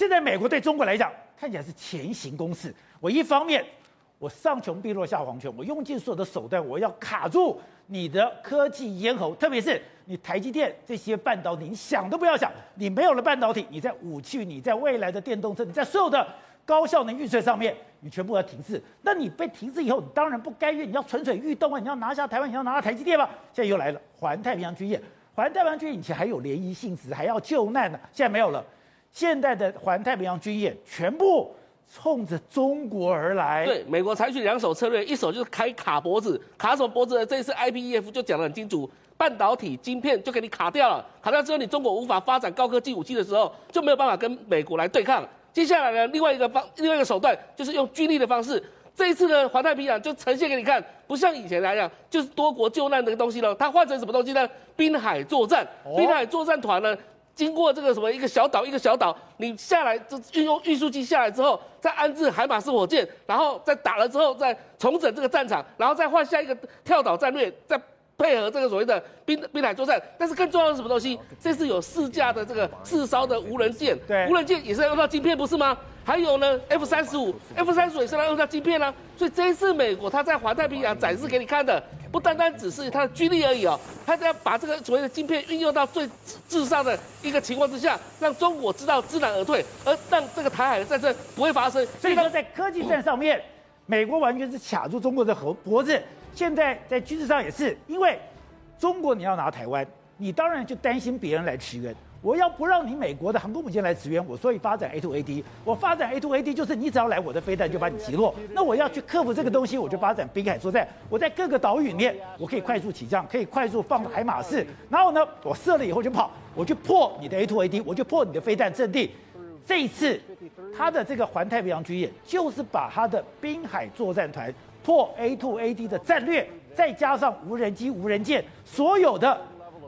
现在美国对中国来讲，看起来是前行攻势。我一方面，我上穷碧落下黄泉，我用尽所有的手段，我要卡住你的科技咽喉，特别是你台积电这些半导体，你想都不要想，你没有了半导体，你在武器，你在未来的电动车，你在所有的高效能运算上面，你全部要停滞。那你被停滞以后，你当然不甘愿，你要蠢蠢欲动啊！你要拿下台湾，你要拿下台积电吧？现在又来了环太平洋军演，环太平洋军演以前还有联谊性质，还要救难呢，现在没有了。现代的环太平洋军演全部。冲着中国而来，对，美国采取两手策略，一手就是开卡脖子，卡什么脖子呢？这一次 IPEF 就讲得很清楚，半导体晶片就给你卡掉了，卡掉之后你中国无法发展高科技武器的时候，就没有办法跟美国来对抗。接下来呢，另外一个方，另外一个手段就是用军力的方式。这一次呢，环太平洋就呈现给你看，不像以前来讲，就是多国救难的东西了，它换成什么东西呢？滨海作战，滨海作战团呢？经过这个什么一个小岛一个小岛，你下来就运用运输机下来之后，再安置海马斯火箭，然后再打了之后再重整这个战场，然后再换下一个跳岛战略，再配合这个所谓的滨滨海作战。但是更重要的是什么东西？这是有四架的这个四艘的无人舰，无人舰也是要用到晶片，不是吗？还有呢，F 三十五，F 三十五也是要用到晶片啊。所以这一次美国他在环太平洋展示给你看的。不单单只是它的军力而已哦，它要把这个所谓的晶片运用到最至上的一个情况之下，让中国知道知难而退，而让这个台海的战争不会发生。所以说，在科技战上面，美国完全是卡住中国的喉脖子。现在在军事上也是，因为中国你要拿台湾，你当然就担心别人来驰援。我要不让你美国的航空母舰来支援我，所以发展 A to A D。我发展 A to A D，就是你只要来我的飞弹就把你击落。那我要去克服这个东西，我就发展滨海作战。我在各个岛屿里面，我可以快速起降，可以快速放海马式。然后呢，我射了以后就跑，我去破你的 A to A D，我就破你的飞弹阵地。这一次，他的这个环太平洋军演就是把他的滨海作战团破 A to A D 的战略，再加上无人机、无人舰，所有的。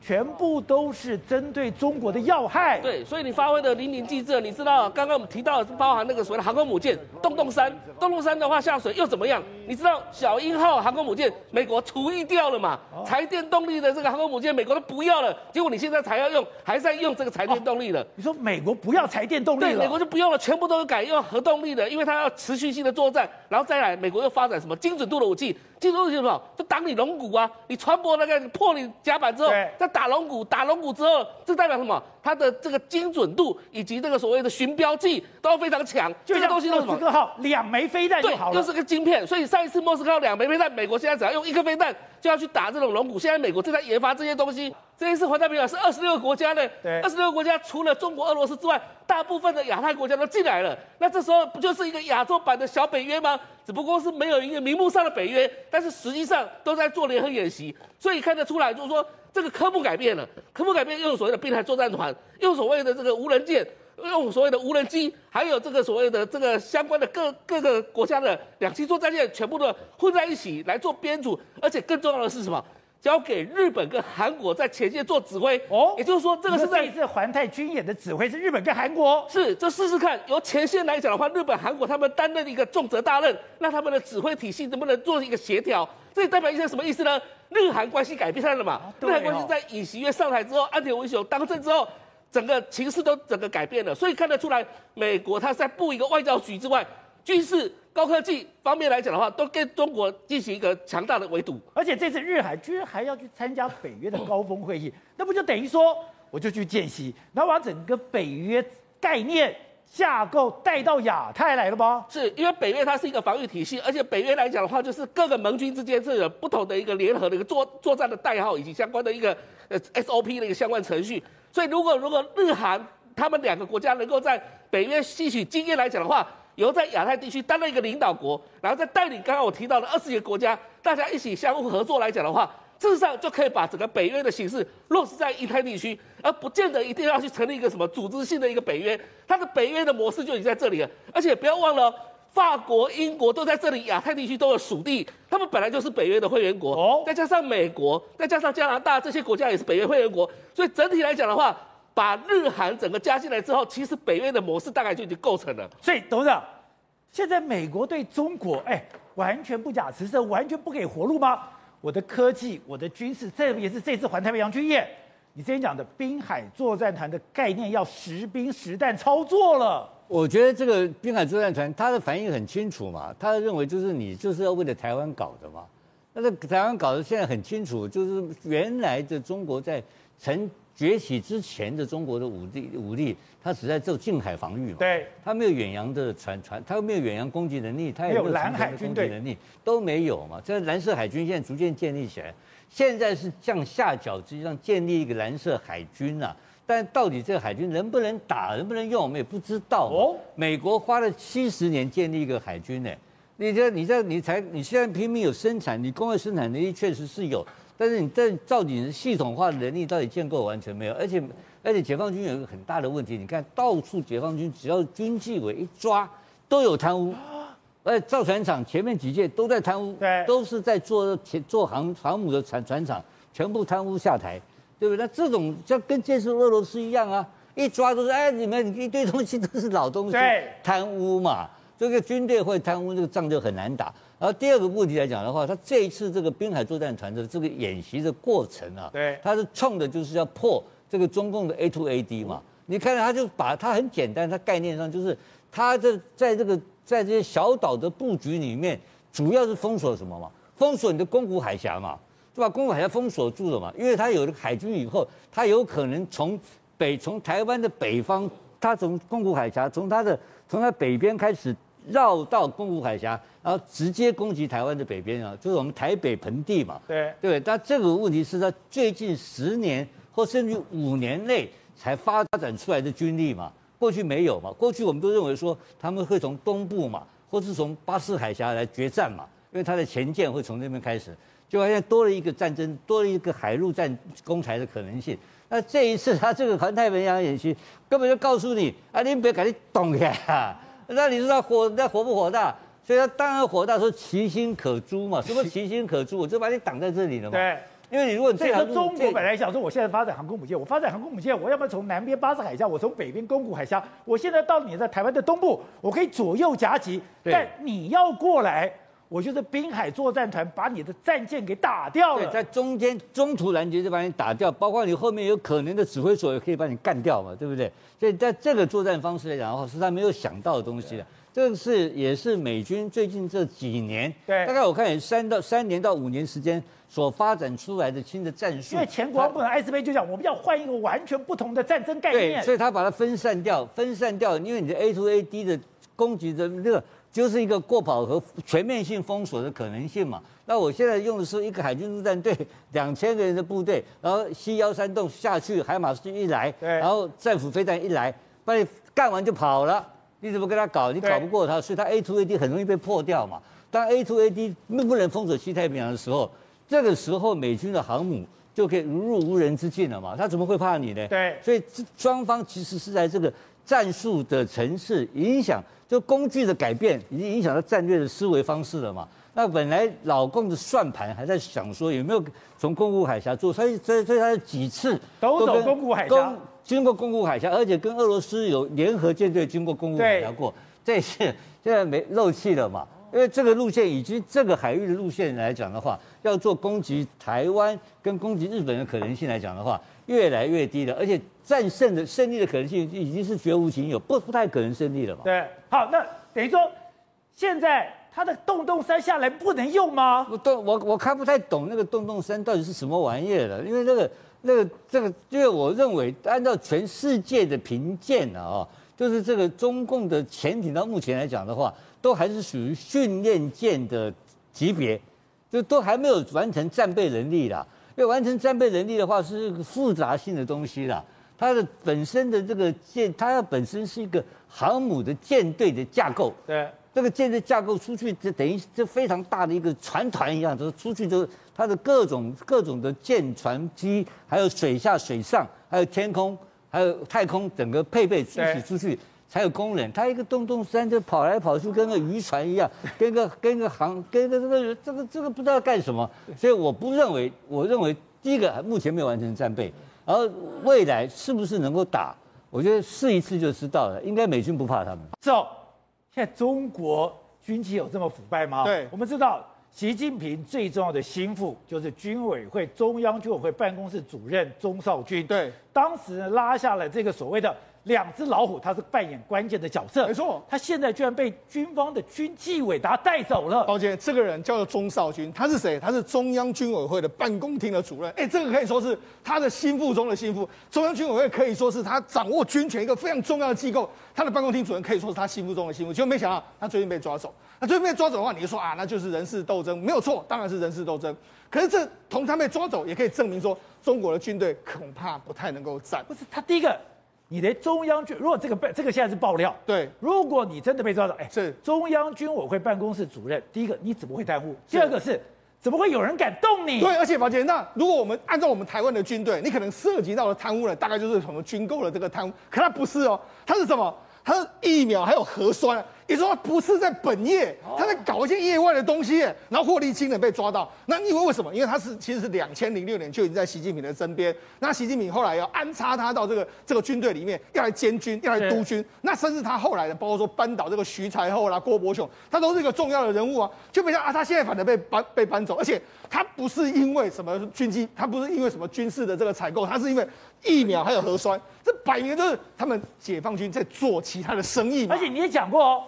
全部都是针对中国的要害。对，所以你发挥的淋漓尽致。你知道，刚刚我们提到的包含那个所谓的航空母舰“洞洞山”，“洞洞山”的话下水又怎么样？你知道“小鹰号”航空母舰美国除役掉了嘛？柴电动力的这个航空母舰美国都不要了，结果你现在才要用，还在用这个柴电动力的。哦，你说美国不要柴电动力了？对，美国就不用了，全部都改用核动力的，因为它要持续性的作战。然后再来，美国又发展什么精准度的武器？精准度是什么？就挡你龙骨啊！你船舶那个破你甲板之后，再打龙骨，打龙骨之后，这代表什么？它的这个精准度以及这个所谓的寻标记都非常强。这个东西都是什么？莫斯科号两枚飞弹就好了。对，又是个晶片。所以上一次莫斯科号两枚飞弹，美国现在只要用一颗飞弹就要去打这种龙骨。现在美国正在研发这些东西。这一次环太平洋是二十六个国家的，对，二十六个国家除了中国、俄罗斯之外，大部分的亚太国家都进来了。那这时候不就是一个亚洲版的小北约吗？只不过是没有一个名目上的北约，但是实际上都在做联合演习。所以看得出来，就是说这个科目改变了，科目改变，用所谓的滨海作战团，用所谓的这个无人舰，用所谓的无人机，还有这个所谓的这个相关的各各个国家的两栖作战舰，全部的混在一起来做编组。而且更重要的是什么？交给日本跟韩国在前线做指挥哦，也就是说，这个是在这次环太军演的指挥是日本跟韩国。是，这试试看，由前线来讲的话，日本、韩国他们担任一个重责大任，那他们的指挥体系能不能做一个协调？这代表一些什么意思呢？日韩关系改变了嘛？日韩关系在尹锡悦上台之后，安田文雄当政之后，整个情势都整个改变了，所以看得出来，美国它在布一个外交局之外，军事。高科技方面来讲的话，都跟中国进行一个强大的围堵，而且这次日韩居然还要去参加北约的高峰会议，那不就等于说我就去见习，然后把整个北约概念架构带到亚太来了吗？是因为北约它是一个防御体系，而且北约来讲的话，就是各个盟军之间是有不同的一个联合的一个作作战的代号以及相关的一个呃 SOP 的一个相关程序，所以如果如果日韩他们两个国家能够在北约吸取经验来讲的话，由在亚太地区担任一个领导国，然后再带领刚刚我提到的二十几个国家，大家一起相互合作来讲的话，事实上就可以把整个北约的形式落实在印太地区，而不见得一定要去成立一个什么组织性的一个北约。它的北约的模式就已经在这里了，而且不要忘了，法国、英国都在这里，亚太地区都有属地，他们本来就是北约的会员国，哦，再加上美国，再加上加拿大这些国家也是北约会员国，所以整体来讲的话。把日韩整个加进来之后，其实北约的模式大概就已经构成了。所以，董事长，现在美国对中国，哎，完全不假辞色，完全不给活路吗？我的科技，我的军事，这也是这次环太平洋军演，你之前讲的滨海作战团的概念要实兵实弹操作了。我觉得这个滨海作战团他的反应很清楚嘛，他认为就是你就是要为了台湾搞的嘛。那这台湾搞的现在很清楚，就是原来的中国在成崛起之前的中国的武力武力，它只在做近海防御嘛。对，它没有远洋的船船，它没有远洋攻击能力，它也没有蓝海军队能力都没有嘛。这蓝色海军现在逐渐建立起来，现在是降下角，实际上建立一个蓝色海军啊。但到底这个海军能不能打，能不能用，我们也不知道。哦，美国花了七十年建立一个海军呢。你这、你这、你才、你现在拼命有生产，你工业生产能力确实是有，但是你这到底是系统化的能力到底建构完全没有？而且，而且解放军有一个很大的问题，你看到处解放军只要军纪委一抓，都有贪污，而且造船厂前面几届都在贪污，对，都是在做前做航航母的船船厂，全部贪污下台。对不对？那这种就跟建设俄罗斯一样啊，一抓都是哎，你们一堆东西都是老东西，贪污嘛。这个军队会贪污，这个仗就很难打。然后第二个问题来讲的话，他这一次这个滨海作战团的这个演习的过程啊，对，他是冲的就是要破这个中共的 A to A D 嘛。你看他就把它很简单，它概念上就是他这在这个在这些小岛的布局里面，主要是封锁什么嘛？封锁你的宫古海峡嘛。就把宫古海峡封锁住了嘛，因为它有了海军以后，它有可能从北从台湾的北方，它从宫古海峡从它的从它北边开始绕到宫古海峡，然后直接攻击台湾的北边啊，就是我们台北盆地嘛。对对，但这个问题是在最近十年或甚至五年内才发展出来的军力嘛，过去没有嘛，过去我们都认为说他们会从东部嘛，或是从巴士海峡来决战嘛，因为它的前舰会从那边开始。就好像多了一个战争，多了一个海陆战攻台的可能性。那这一次他这个环太平洋演习，根本就告诉你啊，你别赶紧动呀！那你知道火，那火不火大？所以他当然火大，说其心可诛嘛。什么其心可诛？我就把你挡在这里了嘛。对，因为你如果这样，中国本来想说，我现在发展航空母舰，我发展航空母舰，我要不要从南边巴士海峡，我从北边宫古海峡，我现在到你在台湾的东部，我可以左右夹击，但你要过来。我就是滨海作战团把你的战舰给打掉了，对，在中间中途拦截就把你打掉，包括你后面有可能的指挥所也可以把你干掉嘛，对不对？所以在这个作战方式来讲的话，是他没有想到的东西的。这个是也是美军最近这几年，对，大概我看也三到三年到五年时间所发展出来的新的战术。因为前国防部长艾斯贝就讲，我们要换一个完全不同的战争概念，对，所以他把它分散掉，分散掉，因为你的 A to A D 的攻击的这个。就是一个过跑和全面性封锁的可能性嘛。那我现在用的是一个海军陆战队，两千个人的部队，然后 C 幺三洞下去，海马斯一来，对，然后战斧飞弹一来，把你干完就跑了。你怎么跟他搞？你搞不过他，所以他 A to A D 很容易被破掉嘛。当 A to A D 不能封锁西太平洋的时候，这个时候美军的航母就可以如入无人之境了嘛。他怎么会怕你呢？对，所以这双方其实是在这个战术的层次影响。就工具的改变已经影响到战略的思维方式了嘛？那本来老共的算盘还在想说有没有从公古海峡做，所以所以所以他几次都走公古海峡，经过公古海峡，而且跟俄罗斯有联合舰队经过公古海峡过。这次现在没漏气了嘛？因为这个路线以及这个海域的路线来讲的话，要做攻击台湾跟攻击日本的可能性来讲的话，越来越低了，而且战胜的胜利的可能性已经是绝无仅有，不不太可能胜利了嘛。对，好，那等于说现在它的洞洞山下来不能用吗？我洞我我看不太懂那个洞洞山到底是什么玩意儿了，因为那个那个这个，因为我认为按照全世界的评鉴啊，就是这个中共的潜艇到目前来讲的话，都还是属于训练舰的级别，就都还没有完成战备能力啦。要完成战备能力的话，是一个复杂性的东西啦。它的本身的这个舰，它要本身是一个航母的舰队的架构。对，这个舰队架构出去，就等于这非常大的一个船团一样，就是出去就是它的各种各种的舰船机，还有水下、水上，还有天空，还有太空，整个配备一起出去。才有功能，他一个洞洞山就跑来跑去，跟个渔船一样，跟个跟个航，跟个这个这个这个不知道干什么，所以我不认为，我认为第一个目前没有完成战备，然后未来是不是能够打，我觉得试一次就知道了，应该美军不怕他们。走，现在中国军机有这么腐败吗？对，我们知道。习近平最重要的心腹就是军委会中央军委会办公室主任钟少军。对，当时拉下了这个所谓的两只老虎，他是扮演关键的角色。没错，他现在居然被军方的军纪委他带走了。抱歉，这个人叫做钟少军，他是谁？他是中央军委会的办公厅的主任。哎，这个可以说是他的心腹中的心腹。中央军委会可以说是他掌握军权一个非常重要的机构。他的办公厅主任可以说是他心腹中的心腹。结果没想到他最近被抓走。那最近被抓走的话，你就说啊，那就是人事斗争，没有错，当然是人事斗争。可是这同他被抓走，也可以证明说，中国的军队恐怕不太能够战。不是他第一个。你的中央军，如果这个被这个现在是爆料，对，如果你真的被抓走，哎，是中央军委会办公室主任，第一个你怎么会贪污？第二个是怎么会有人敢动你？对，而且宝杰，那如果我们按照我们台湾的军队，你可能涉及到的贪污呢，大概就是什么军购的这个贪污，可他不是哦，他是什么？他是疫苗还有核酸。你说他不是在本业，他在搞一些业外的东西，然后获利惊人被抓到。那你以为为什么？因为他是其实是两千零六年就已经在习近平的身边。那习近平后来要安插他到这个这个军队里面，要来监军，要来督军。那甚至他后来的，包括说扳倒这个徐才厚啦、郭伯雄，他都是一个重要的人物啊。就没想到啊，他现在反而被搬被搬走，而且他不是因为什么军机，他不是因为什么军事的这个采购，他是因为疫苗还有核酸。这摆明就是他们解放军在做其他的生意嘛。而且你也讲过哦。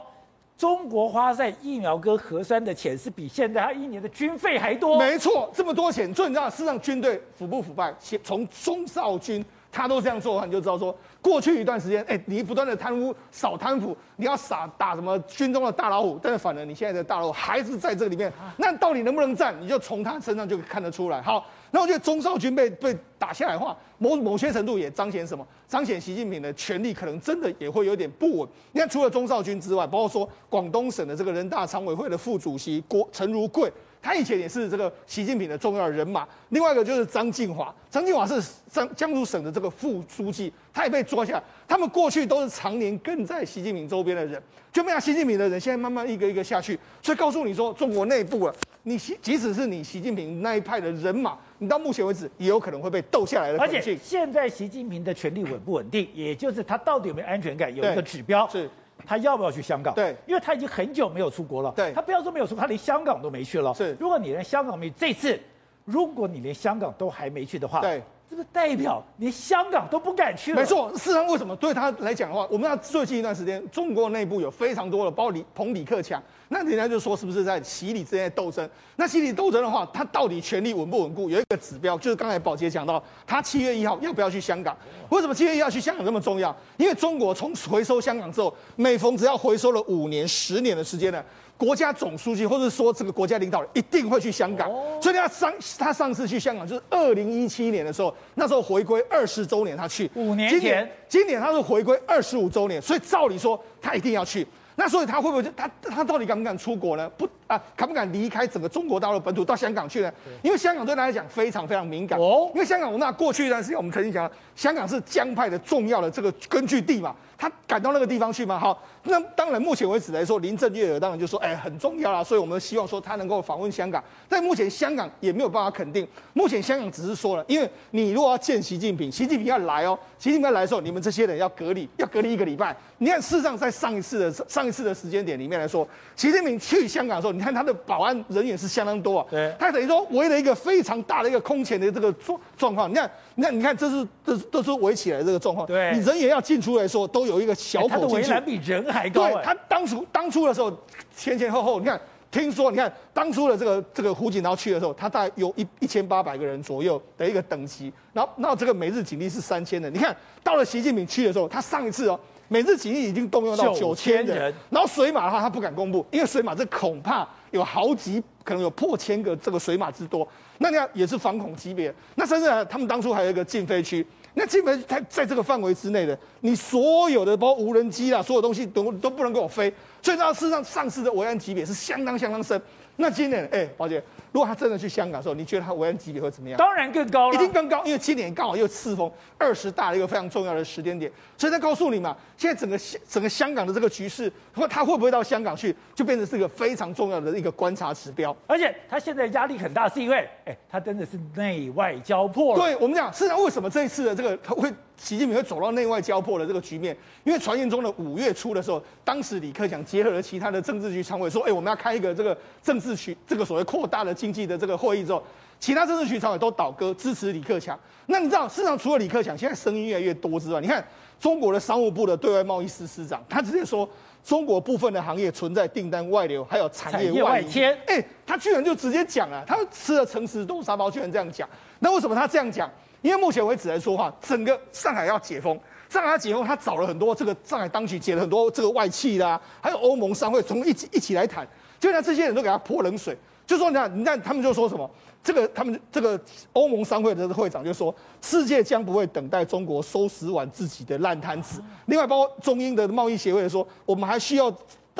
中国花在疫苗跟核酸的钱是比现在他一年的军费还多。没错，这么多钱，最重要是让，军队腐不腐败？从中少军他都这样做的话，你就知道说，过去一段时间，哎，你不断的贪污、扫贪腐，你要撒打什么军中的大老虎，但是反而你现在的大老虎还是在这里面，那到底能不能战？你就从他身上就看得出来。好。那我觉得钟少军被被打下来的话，某某些程度也彰显什么？彰显习近平的权力可能真的也会有点不稳。你看，除了钟少军之外，包括说广东省的这个人大常委会的副主席郭陈如贵，他以前也是这个习近平的重要人马。另外一个就是张晋华，张晋华是江江苏省的这个副书记，他也被抓下来。他们过去都是常年跟在习近平周边的人，就没有习近平的人现在慢慢一个一个下去。所以告诉你说，中国内部啊，你即使是你习近平那一派的人马。你到目前为止也有可能会被斗下来的。而且现在习近平的权力稳不稳定，也就是他到底有没有安全感，有一个指标，是他要不要去香港？对，因为他已经很久没有出国了。对，他不要说没有出国，他连香港都没去了。是，如果你连香港没这次，如果你连香港都还没去的话，对。这个代表连香港都不敢去了。没错，事实上为什么对他来讲的话，我们要最近一段时间，中国内部有非常多的，包括李彭李克强，那人家就说是不是在习李之间的斗争？那习李斗争的话，他到底权力稳不稳固？有一个指标，就是刚才宝杰讲到，他七月一号要不要去香港？为什么七月一号去香港这么重要？因为中国从回收香港之后，每逢只要回收了五年、十年的时间呢。国家总书记，或者说这个国家领导人，一定会去香港。所以他上他上次去香港就是二零一七年的时候，那时候回归二十周年，他去。五年前，今年，今年他是回归二十五周年，所以照理说他一定要去。那所以他会不会他他到底敢不敢出国呢？不啊，敢不敢离开整个中国大陆本土到香港去呢？因为香港对他来讲非常非常敏感。哦，因为香港，我们那过去一段时间我们曾经讲，香港是江派的重要的这个根据地嘛。他赶到那个地方去吗？好，那当然，目前为止来说，林郑月娥当然就说，哎，很重要啦，所以我们希望说他能够访问香港。但目前香港也没有办法肯定，目前香港只是说了，因为你如果要见习近平，习近平要来哦，习近平要来的时候，你们这些人要隔离，要隔离一个礼拜。你看，事实上在上一次的上一次的时间点里面来说，习近平去香港的时候，你看他的保安人员是相当多啊，对，他等于说围了一个非常大的一个空前的这个状状况。你看，你看，你看，这是这是都是围起来的这个状况，对，你人也要进出来说都有一个小口的。围栏比人还高。对，他当初当初的时候，前前后后，你看，听说你看当初的这个这个胡锦涛去的时候，他大概有一一千八百个人左右的一个等级，然后那这个每日警力是三千人。你看到了习近平去的时候，他上一次哦，每日警力已经动用到九千人，然后水马的话他不敢公布，因为水马这恐怕有好几可能有破千个这个水马之多，那你看也是反恐级别。那甚至他们当初还有一个禁飞区。那基本在在这个范围之内的，你所有的包括无人机啊，所有东西都都不能给我飞，所以它事实上上市的危安级别是相当相当深。那今年，哎，宝姐，如果他真的去香港的时候，你觉得他维安级别会怎么样？当然更高了，一定更高，因为今年刚好又适逢二十大的一个非常重要的时间点，所以他告诉你嘛，现在整个整个香港的这个局势，或他会不会到香港去，就变成是一个非常重要的一个观察指标。而且他现在压力很大，是因为，哎，他真的是内外交迫了。对我们讲，事实上为什么这一次的这个他会习近平会走到内外交迫的这个局面？因为传言中的五月初的时候，当时李克强结合了其他的政治局常委说，哎，我们要开一个这个政治局这个所谓扩大的经济的这个会议之后，其他政治局常委都倒戈支持李克强。那你知道，市场除了李克强，现在声音越来越多之外，你看中国的商务部的对外贸易司司长，他直接说。中国部分的行业存在订单外流，还有产业外迁。哎、欸，他居然就直接讲了，他吃了诚实豆沙包，居然这样讲。那为什么他这样讲？因为目前为止来说话，整个上海要解封，上海要解封，他找了很多这个上海当局解了很多这个外企啦，还有欧盟商会，从一起一起来谈，就让这些人都给他泼冷水，就说你看，你看他们就说什么？这个他们这个欧盟商会的会长就说，世界将不会等待中国收拾完自己的烂摊子。另外，包括中英的贸易协会说，我们还需要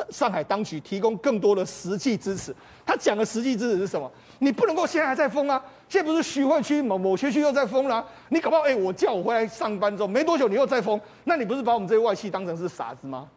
上海当局提供更多的实际支持。他讲的实际支持是什么？你不能够现在还在封啊！现在不是徐汇区某某学区又在封了，你搞不好哎，我叫我回来上班之后没多久你又在封，那你不是把我们这些外企当成是傻子吗？